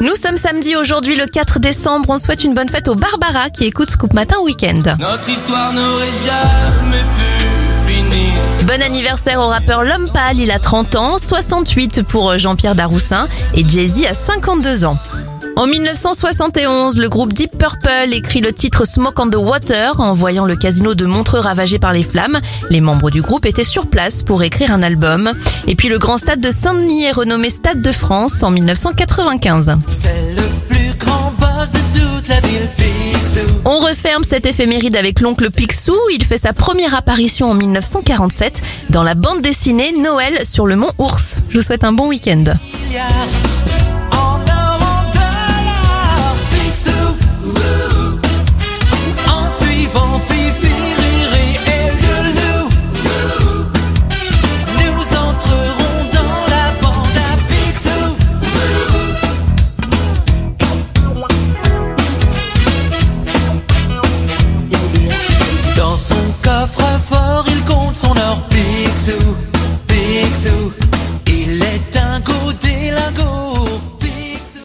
Nous sommes samedi aujourd'hui le 4 décembre. On souhaite une bonne fête aux Barbara qui écoutent Scoop Matin Week-end. Notre histoire n'aurait jamais pu finir. Bon anniversaire au rappeur L'Homme Pâle, il a 30 ans, 68 pour Jean-Pierre Daroussin et Jay-Z a 52 ans. En 1971, le groupe Deep Purple écrit le titre Smoke on the Water en voyant le casino de Montreux ravagé par les flammes. Les membres du groupe étaient sur place pour écrire un album. Et puis le grand stade de Saint-Denis est renommé Stade de France en 1995. C'est le plus grand boss de toute la ville Picsou. On referme cette éphéméride avec l'oncle Picsou. Il fait sa première apparition en 1947 dans la bande dessinée Noël sur le mont Ours. Je vous souhaite un bon week-end. Son coffre-fort, il compte son or Picsou, Picsou.